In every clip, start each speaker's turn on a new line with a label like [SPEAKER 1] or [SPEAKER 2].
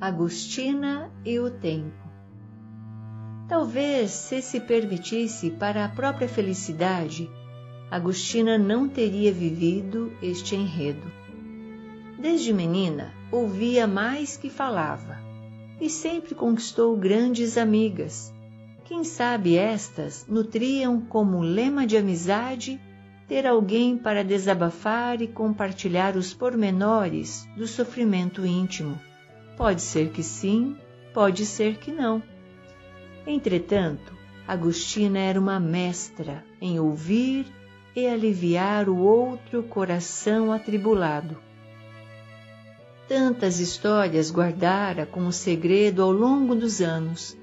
[SPEAKER 1] Agostina e o Tempo. Talvez se se permitisse para a própria felicidade, Agostina não teria vivido este enredo. Desde menina, ouvia mais que falava, e sempre conquistou grandes amigas. Quem sabe estas nutriam como lema de amizade ter alguém para desabafar e compartilhar os pormenores do sofrimento íntimo Pode ser que sim, pode ser que não. Entretanto, Agostina era uma mestra em ouvir e aliviar o outro coração atribulado. Tantas histórias guardara como segredo ao longo dos anos,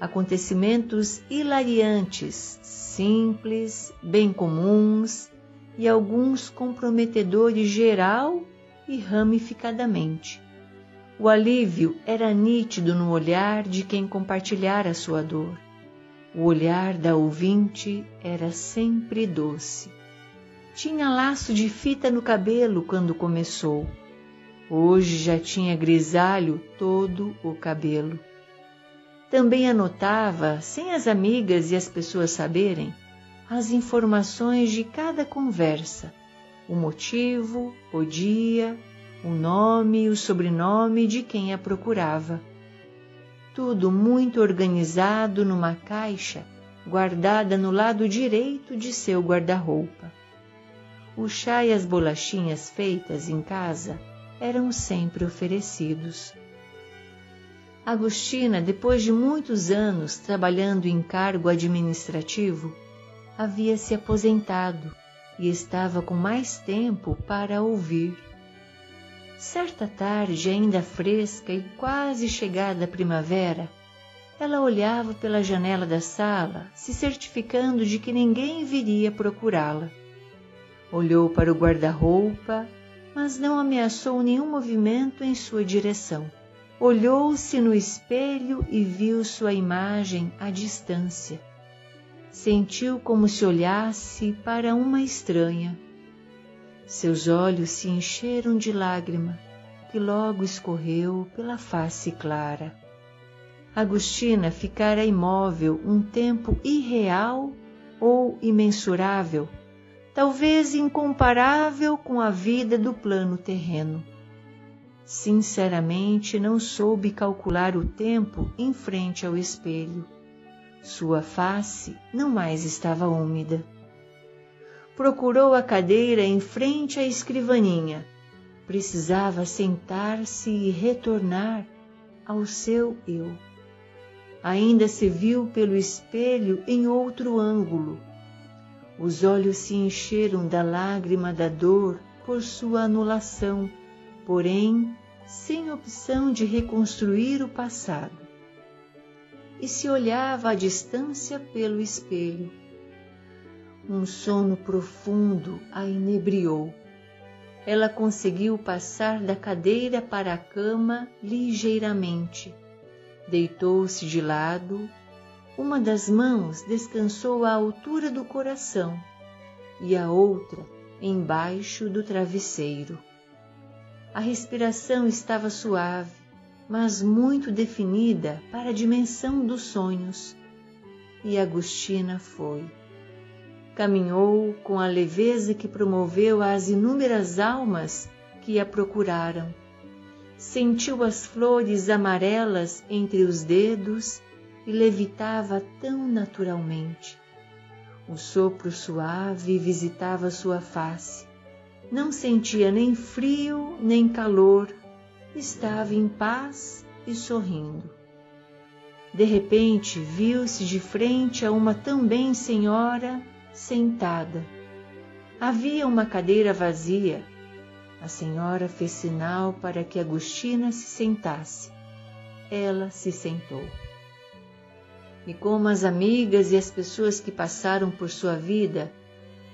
[SPEAKER 1] acontecimentos hilariantes, simples, bem comuns e alguns comprometedores geral e ramificadamente. O alívio era nítido no olhar de quem compartilhara sua dor. O olhar da ouvinte era sempre doce. Tinha laço de fita no cabelo quando começou. Hoje já tinha grisalho todo o cabelo. Também anotava, sem as amigas e as pessoas saberem, as informações de cada conversa, o motivo, o dia, o nome e o sobrenome de quem a procurava. Tudo muito organizado numa caixa guardada no lado direito de seu guarda-roupa. O chá e as bolachinhas feitas em casa eram sempre oferecidos. Agostina, depois de muitos anos trabalhando em cargo administrativo, havia se aposentado e estava com mais tempo para ouvir. Certa tarde, ainda fresca e quase chegada a primavera, ela olhava pela janela da sala, se certificando de que ninguém viria procurá-la. Olhou para o guarda-roupa, mas não ameaçou nenhum movimento em sua direção. Olhou-se no espelho e viu sua imagem à distância. Sentiu como se olhasse para uma estranha seus olhos se encheram de lágrima, que logo escorreu pela face clara. Agostina ficara imóvel um tempo irreal ou imensurável, talvez incomparável com a vida do plano terreno. Sinceramente, não soube calcular o tempo em frente ao espelho. Sua face não mais estava úmida procurou a cadeira em frente à escrivaninha. Precisava sentar-se e retornar ao seu eu. Ainda se viu pelo espelho em outro ângulo. Os olhos se encheram da lágrima da dor por sua anulação, porém sem opção de reconstruir o passado. E se olhava à distância pelo espelho um sono profundo a inebriou. Ela conseguiu passar da cadeira para a cama ligeiramente. Deitou-se de lado. Uma das mãos descansou à altura do coração e a outra embaixo do travesseiro. A respiração estava suave, mas muito definida para a dimensão dos sonhos. E Agostina foi caminhou com a leveza que promoveu às inúmeras almas que a procuraram. Sentiu as flores amarelas entre os dedos e levitava tão naturalmente. O sopro suave visitava sua face. Não sentia nem frio nem calor, estava em paz e sorrindo. De repente viu-se de frente a uma também senhora sentada. Havia uma cadeira vazia. A senhora fez sinal para que Agostina se sentasse. Ela se sentou. E como as amigas e as pessoas que passaram por sua vida,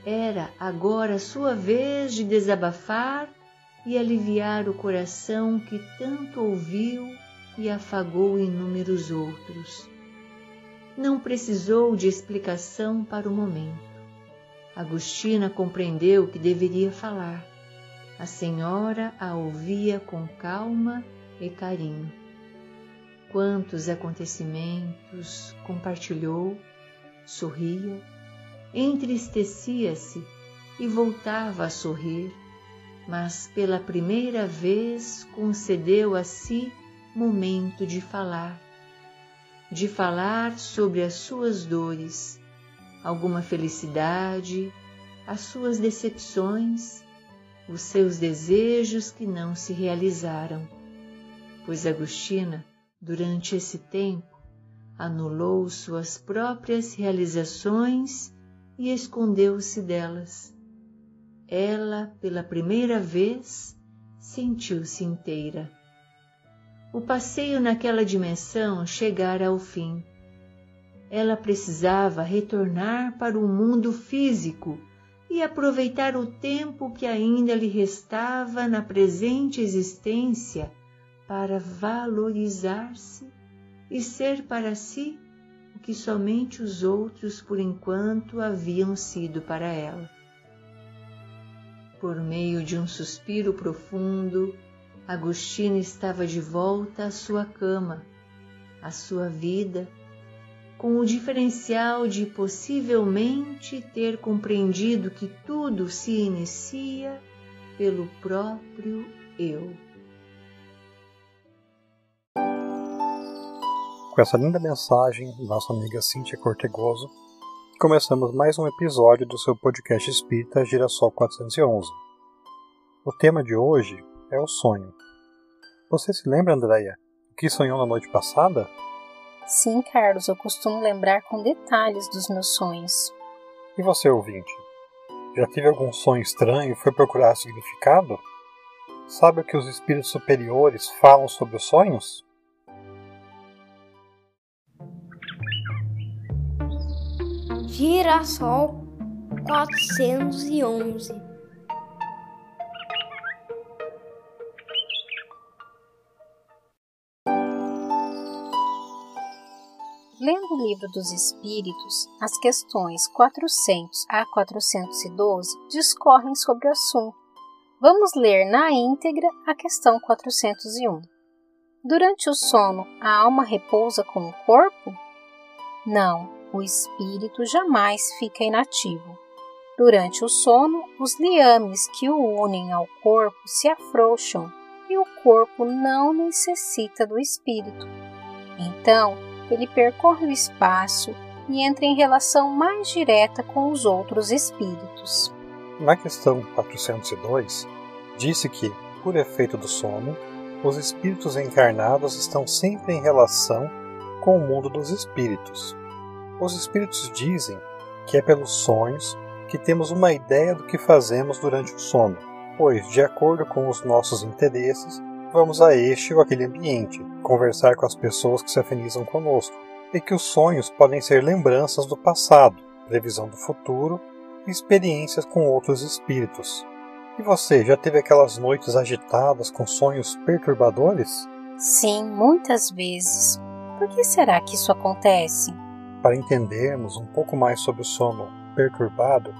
[SPEAKER 1] era agora sua vez de desabafar e aliviar o coração que tanto ouviu e afagou inúmeros outros. Não precisou de explicação para o momento. Agostina compreendeu que deveria falar. A senhora a ouvia com calma e carinho. quantos acontecimentos compartilhou, sorria, entristecia-se e voltava a sorrir, mas pela primeira vez concedeu a si momento de falar, de falar sobre as suas dores, alguma felicidade, as suas decepções, os seus desejos que não se realizaram. Pois Agostina, durante esse tempo, anulou suas próprias realizações e escondeu-se delas. Ela, pela primeira vez, sentiu-se inteira. O passeio naquela dimensão chegara ao fim. Ela precisava retornar para o mundo físico e aproveitar o tempo que ainda lhe restava na presente existência para valorizar-se e ser para si o que somente os outros por enquanto haviam sido para ela. Por meio de um suspiro profundo, Agostina estava de volta à sua cama, à sua vida, com o diferencial de possivelmente ter compreendido que tudo se inicia pelo próprio eu.
[SPEAKER 2] Com essa linda mensagem nossa amiga Cíntia Cortegoso, começamos mais um episódio do seu podcast espírita Girassol 411. O tema de hoje é o sonho. Você se lembra, Andréia, o que sonhou na noite passada?
[SPEAKER 3] Sim, Carlos, eu costumo lembrar com detalhes dos meus sonhos.
[SPEAKER 2] E você, ouvinte? Já teve algum sonho estranho e foi procurar significado? Sabe o que os espíritos superiores falam sobre os sonhos?
[SPEAKER 4] Girassol 411
[SPEAKER 3] Lendo o Livro dos Espíritos, as questões 400 a 412 discorrem sobre o assunto. Vamos ler na íntegra a questão 401. Durante o sono, a alma repousa com o corpo? Não, o espírito jamais fica inativo. Durante o sono, os liames que o unem ao corpo se afrouxam e o corpo não necessita do espírito. Então, ele percorre o espaço e entra em relação mais direta com os outros espíritos.
[SPEAKER 2] Na questão 402, disse que, por efeito do sono, os espíritos encarnados estão sempre em relação com o mundo dos espíritos. Os espíritos dizem que é pelos sonhos que temos uma ideia do que fazemos durante o sono, pois, de acordo com os nossos interesses, vamos a este ou aquele ambiente, conversar com as pessoas que se afinizam conosco, e que os sonhos podem ser lembranças do passado, previsão do futuro e experiências com outros espíritos. E você já teve aquelas noites agitadas com sonhos perturbadores?
[SPEAKER 3] Sim, muitas vezes. Por que será que isso acontece?
[SPEAKER 2] Para entendermos um pouco mais sobre o sono perturbado,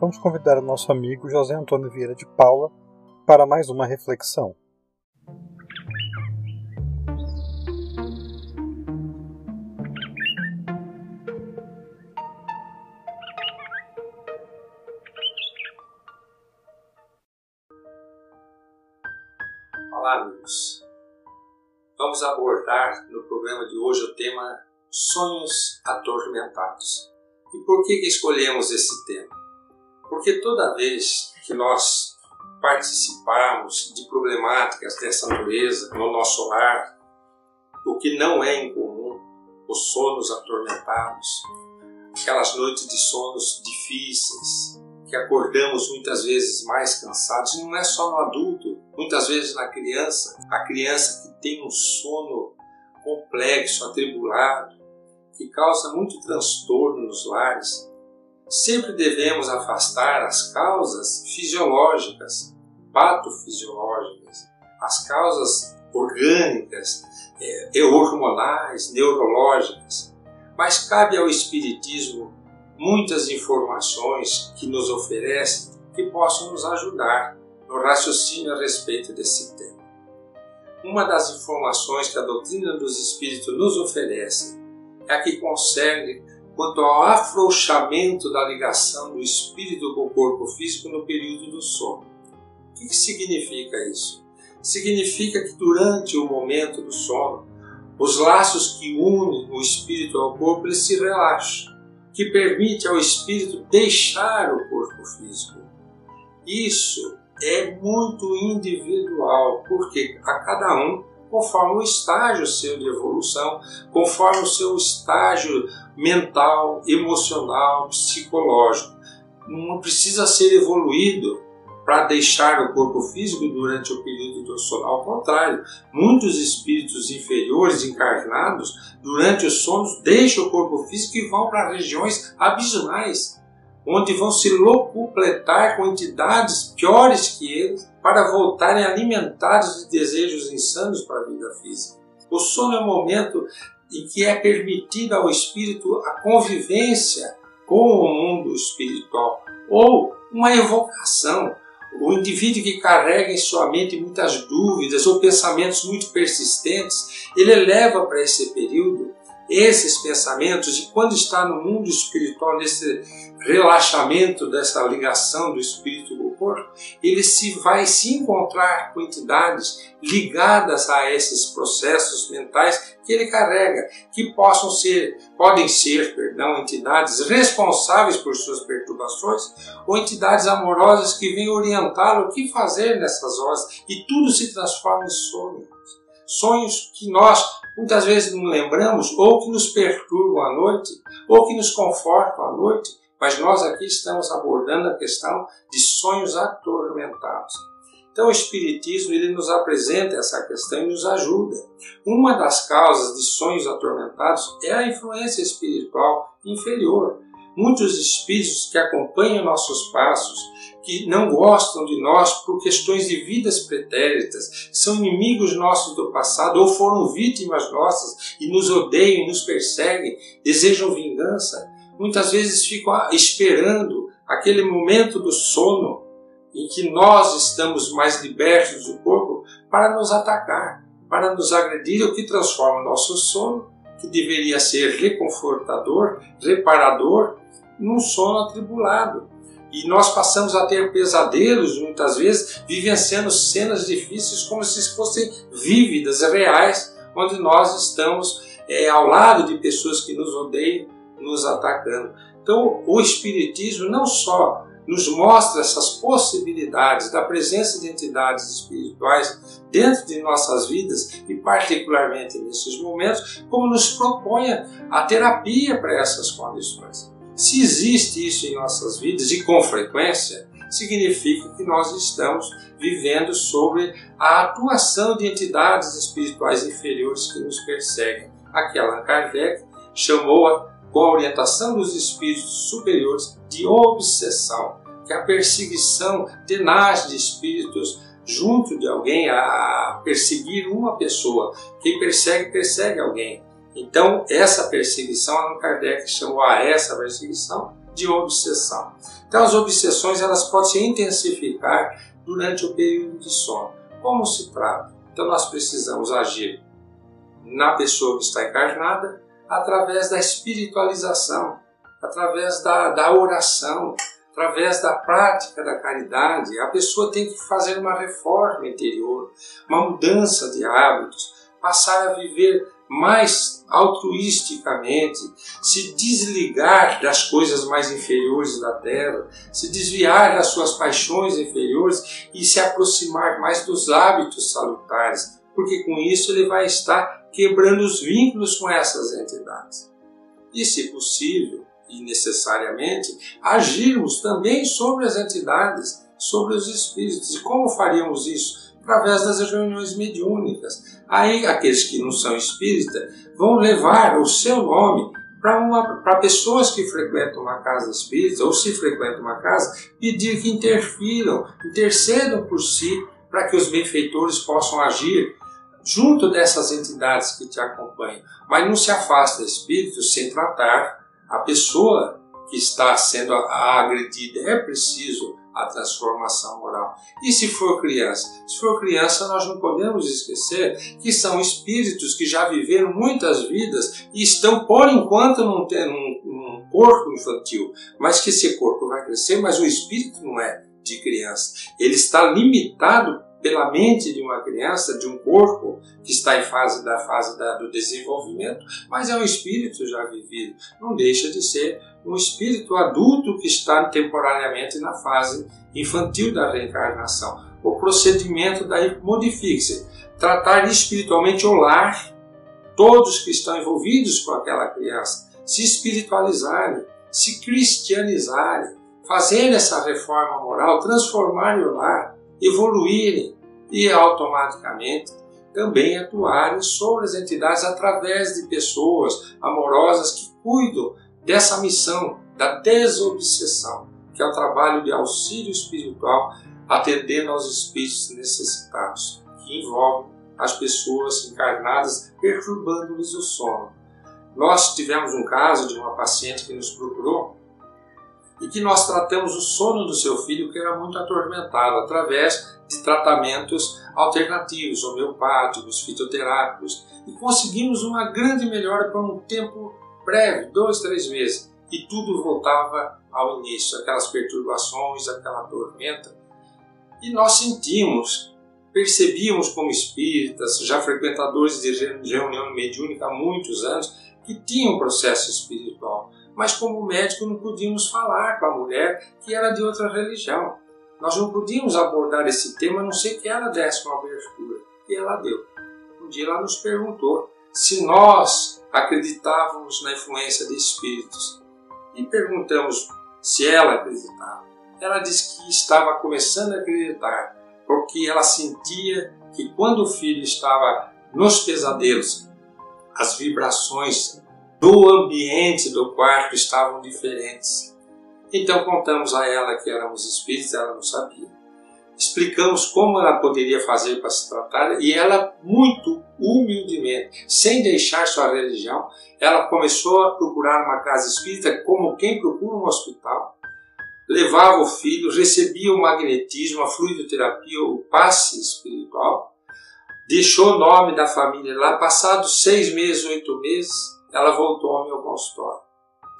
[SPEAKER 2] vamos convidar o nosso amigo José Antônio Vieira de Paula para mais uma reflexão.
[SPEAKER 5] Olá, amigos. Vamos abordar no programa de hoje o tema Sonhos Atormentados. E por que, que escolhemos esse tema? Porque toda vez que nós participarmos de problemáticas dessa natureza no nosso lar, o que não é incomum, os sonos atormentados, aquelas noites de sonos difíceis, que acordamos muitas vezes mais cansados, e não é só no adulto, muitas vezes na criança, a criança que tem um sono complexo, atribulado, que causa muito transtorno nos lares, sempre devemos afastar as causas fisiológicas, patofisiológicas, as causas orgânicas, é, hormonais, neurológicas. Mas cabe ao Espiritismo muitas informações que nos oferece que possam nos ajudar no raciocínio a respeito desse tema. uma das informações que a doutrina dos espíritos nos oferece é a que concerne quanto ao afrouxamento da ligação do espírito com o corpo físico no período do sono. O que, significa isso? Significa que durante o momento do sono, os laços que unem o espírito ao corpo eles se relaxam, que permite ao espírito deixar o corpo físico. Isso é muito individual, porque a cada um conforme o estágio seu de evolução, conforme o seu estágio mental, emocional, psicológico. Não precisa ser evoluído para deixar o corpo físico durante o período do sono. Ao contrário, muitos espíritos inferiores encarnados, durante os sonos, deixam o corpo físico e vão para regiões abismais, onde vão se locupletar com entidades piores que eles para voltarem alimentados de desejos insanos para a vida física. O sono é o momento em que é permitida ao espírito a convivência com o mundo espiritual ou uma evocação. O indivíduo que carrega em sua mente muitas dúvidas ou pensamentos muito persistentes, ele leva para esse período esses pensamentos e quando está no mundo espiritual, nesse relaxamento dessa ligação do espírito com o corpo, ele se vai se encontrar com entidades ligadas a esses processos mentais que ele carrega, que possam ser, podem ser, perdão, entidades responsáveis por suas perturbações ou entidades amorosas que vêm orientá-lo o que fazer nessas horas e tudo se transforma em sonhos. Sonhos que nós muitas vezes não lembramos ou que nos perturbam à noite ou que nos confortam à noite, mas nós aqui estamos abordando a questão de sonhos atormentados. Então o Espiritismo ele nos apresenta essa questão e nos ajuda. Uma das causas de sonhos atormentados é a influência espiritual inferior. Muitos espíritos que acompanham nossos passos, que não gostam de nós por questões de vidas pretéritas, são inimigos nossos do passado ou foram vítimas nossas e nos odeiam, nos perseguem, desejam vingança, muitas vezes ficam esperando aquele momento do sono em que nós estamos mais libertos do corpo para nos atacar, para nos agredir, o que transforma nosso sono, que deveria ser reconfortador, reparador, num sono atribulado. E nós passamos a ter pesadelos, muitas vezes, vivenciando cenas difíceis como se fossem vívidas, reais, onde nós estamos é, ao lado de pessoas que nos odeiam, nos atacando. Então, o Espiritismo não só nos mostra essas possibilidades da presença de entidades espirituais dentro de nossas vidas e, particularmente nesses momentos, como nos propõe a terapia para essas condições. Se existe isso em nossas vidas e com frequência, significa que nós estamos vivendo sobre a atuação de entidades espirituais inferiores que nos perseguem. Aqui Allan Kardec chamou, com a orientação dos espíritos superiores, de obsessão, que é a perseguição tenaz de espíritos junto de alguém a perseguir uma pessoa. Quem persegue, persegue alguém. Então, essa perseguição, Allan Kardec chamou a essa perseguição de obsessão. Então, as obsessões elas podem se intensificar durante o período de sono. Como se trata? Então, nós precisamos agir na pessoa que está encarnada através da espiritualização, através da, da oração, através da prática da caridade. A pessoa tem que fazer uma reforma interior, uma mudança de hábitos, passar a viver mais altruisticamente, se desligar das coisas mais inferiores da terra, se desviar das suas paixões inferiores e se aproximar mais dos hábitos salutares, porque com isso ele vai estar quebrando os vínculos com essas entidades. E, se possível e necessariamente, agirmos também sobre as entidades, sobre os espíritos. E como faríamos isso? Através das reuniões mediúnicas. Aí aqueles que não são espíritas vão levar o seu nome para pessoas que frequentam uma casa espírita ou se frequentam uma casa, pedir que interfiram, intercedam por si para que os benfeitores possam agir junto dessas entidades que te acompanham. Mas não se afasta espírito sem tratar a pessoa que está sendo agredida. É preciso a transformação moral. E se for criança? Se for criança, nós não podemos esquecer que são espíritos que já viveram muitas vidas e estão, por enquanto, num, num, num corpo infantil, mas que esse corpo vai crescer, mas o espírito não é de criança. Ele está limitado pela mente de uma criança, de um corpo que está em fase da fase da, do desenvolvimento, mas é um espírito já vivido. Não deixa de ser um espírito adulto que está temporariamente na fase infantil da reencarnação. O procedimento daí modifica-se. Tratar espiritualmente o lar, todos que estão envolvidos com aquela criança, se espiritualizarem, se cristianizarem, fazer essa reforma moral, transformarem o lar, evoluírem e automaticamente também atuarem sobre as entidades através de pessoas amorosas que cuidam dessa missão da desobsessão, que é o trabalho de auxílio espiritual atendendo aos espíritos necessitados, que envolve as pessoas encarnadas perturbando-lhes o sono. Nós tivemos um caso de uma paciente que nos procurou e que nós tratamos o sono do seu filho que era muito atormentado através de tratamentos alternativos, homeopáticos, fitoterápicos, e conseguimos uma grande melhora por um tempo breve, dois, três meses, e tudo voltava ao início, aquelas perturbações, aquela tormenta. E nós sentimos, percebíamos como espíritas, já frequentadores de reunião mediúnica há muitos anos, que tinham um processo espiritual mas como médico não podíamos falar com a mulher que era de outra religião. Nós não podíamos abordar esse tema a não ser que ela desse uma abertura. E ela deu. Um dia ela nos perguntou se nós acreditávamos na influência de espíritos. E perguntamos se ela acreditava. Ela disse que estava começando a acreditar, porque ela sentia que quando o filho estava nos pesadelos, as vibrações do ambiente do quarto estavam diferentes. Então contamos a ela que éramos espíritos, ela não sabia. Explicamos como ela poderia fazer para se tratar e ela, muito humildemente, sem deixar sua religião, ela começou a procurar uma casa espírita como quem procura um hospital. Levava o filho, recebia o magnetismo, a fluidoterapia, o passe espiritual, deixou o nome da família lá. Passados seis meses, oito meses, ela voltou ao meu consultório,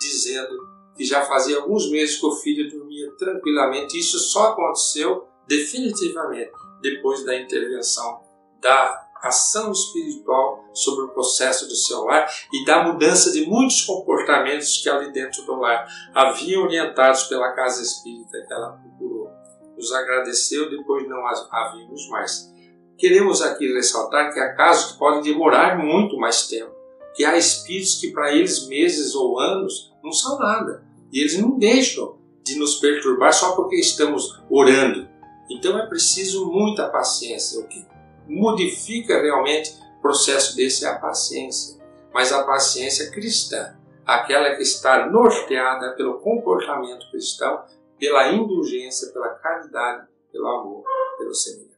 [SPEAKER 5] dizendo que já fazia alguns meses que o filho dormia tranquilamente. Isso só aconteceu definitivamente depois da intervenção da ação espiritual sobre o processo do seu lar e da mudança de muitos comportamentos que ali dentro do lar haviam orientados pela casa espírita que ela procurou. Nos agradeceu, depois não a vimos mais. Queremos aqui ressaltar que há casos que podem demorar muito mais tempo que há espíritos que para eles meses ou anos não são nada. E eles não deixam de nos perturbar só porque estamos orando. Então é preciso muita paciência. O que modifica realmente o processo desse é a paciência. Mas a paciência cristã, aquela que está norteada pelo comportamento cristão, pela indulgência, pela caridade, pelo amor, pelo semelhante.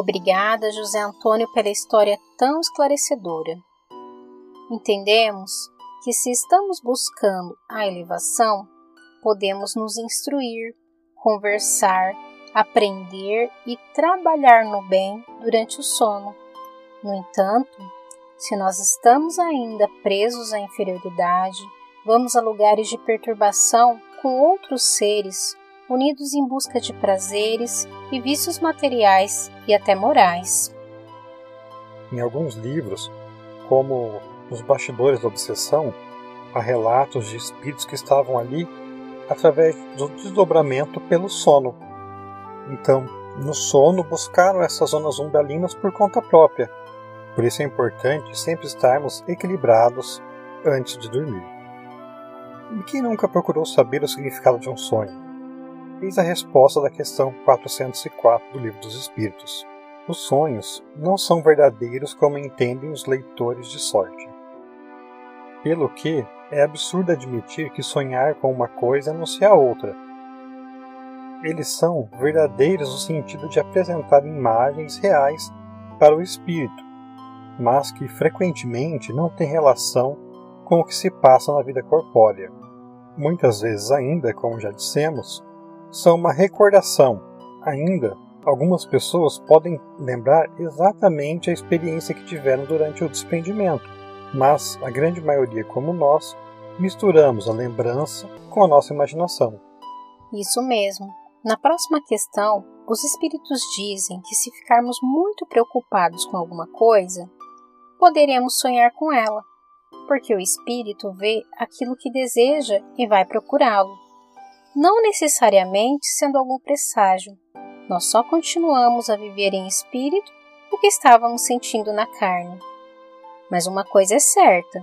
[SPEAKER 3] Obrigada, José Antônio, pela história tão esclarecedora. Entendemos que, se estamos buscando a elevação, podemos nos instruir, conversar, aprender e trabalhar no bem durante o sono. No entanto, se nós estamos ainda presos à inferioridade, vamos a lugares de perturbação com outros seres unidos em busca de prazeres e vícios materiais e até morais.
[SPEAKER 2] Em alguns livros, como Os Bastidores da Obsessão, há relatos de espíritos que estavam ali através do desdobramento pelo sono. Então, no sono, buscaram essas zonas umbelinas por conta própria. Por isso é importante sempre estarmos equilibrados antes de dormir. E quem nunca procurou saber o significado de um sonho? Eis a resposta da questão 404 do Livro dos Espíritos. Os sonhos não são verdadeiros como entendem os leitores de sorte. Pelo que é absurdo admitir que sonhar com uma coisa seja outra. eles são verdadeiros no sentido de apresentar imagens reais para o espírito, mas que frequentemente não têm relação com o que se passa na vida corpórea. Muitas vezes ainda, como já dissemos, são uma recordação. Ainda, algumas pessoas podem lembrar exatamente a experiência que tiveram durante o desprendimento, mas a grande maioria, como nós, misturamos a lembrança com a nossa imaginação.
[SPEAKER 3] Isso mesmo. Na próxima questão, os espíritos dizem que se ficarmos muito preocupados com alguma coisa, poderemos sonhar com ela, porque o espírito vê aquilo que deseja e vai procurá-lo. Não necessariamente sendo algum presságio, nós só continuamos a viver em espírito o que estávamos sentindo na carne. Mas uma coisa é certa: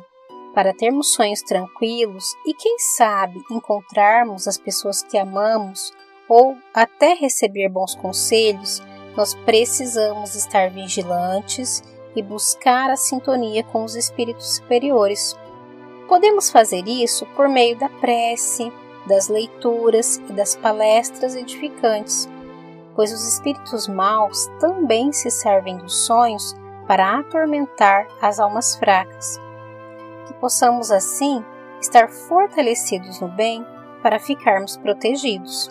[SPEAKER 3] para termos sonhos tranquilos e, quem sabe, encontrarmos as pessoas que amamos ou até receber bons conselhos, nós precisamos estar vigilantes e buscar a sintonia com os espíritos superiores. Podemos fazer isso por meio da prece, das leituras e das palestras edificantes, pois os espíritos maus também se servem dos sonhos para atormentar as almas fracas. Que possamos assim estar fortalecidos no bem para ficarmos protegidos.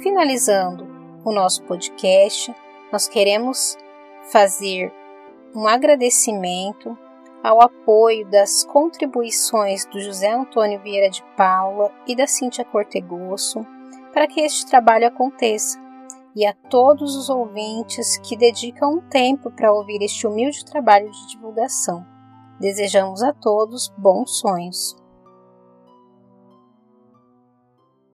[SPEAKER 3] Finalizando o nosso podcast, nós queremos fazer um agradecimento ao apoio das contribuições do José Antônio Vieira de Paula e da Cíntia Cortegosso para que este trabalho aconteça e a todos os ouvintes que dedicam um tempo para ouvir este humilde trabalho de divulgação. Desejamos a todos bons sonhos.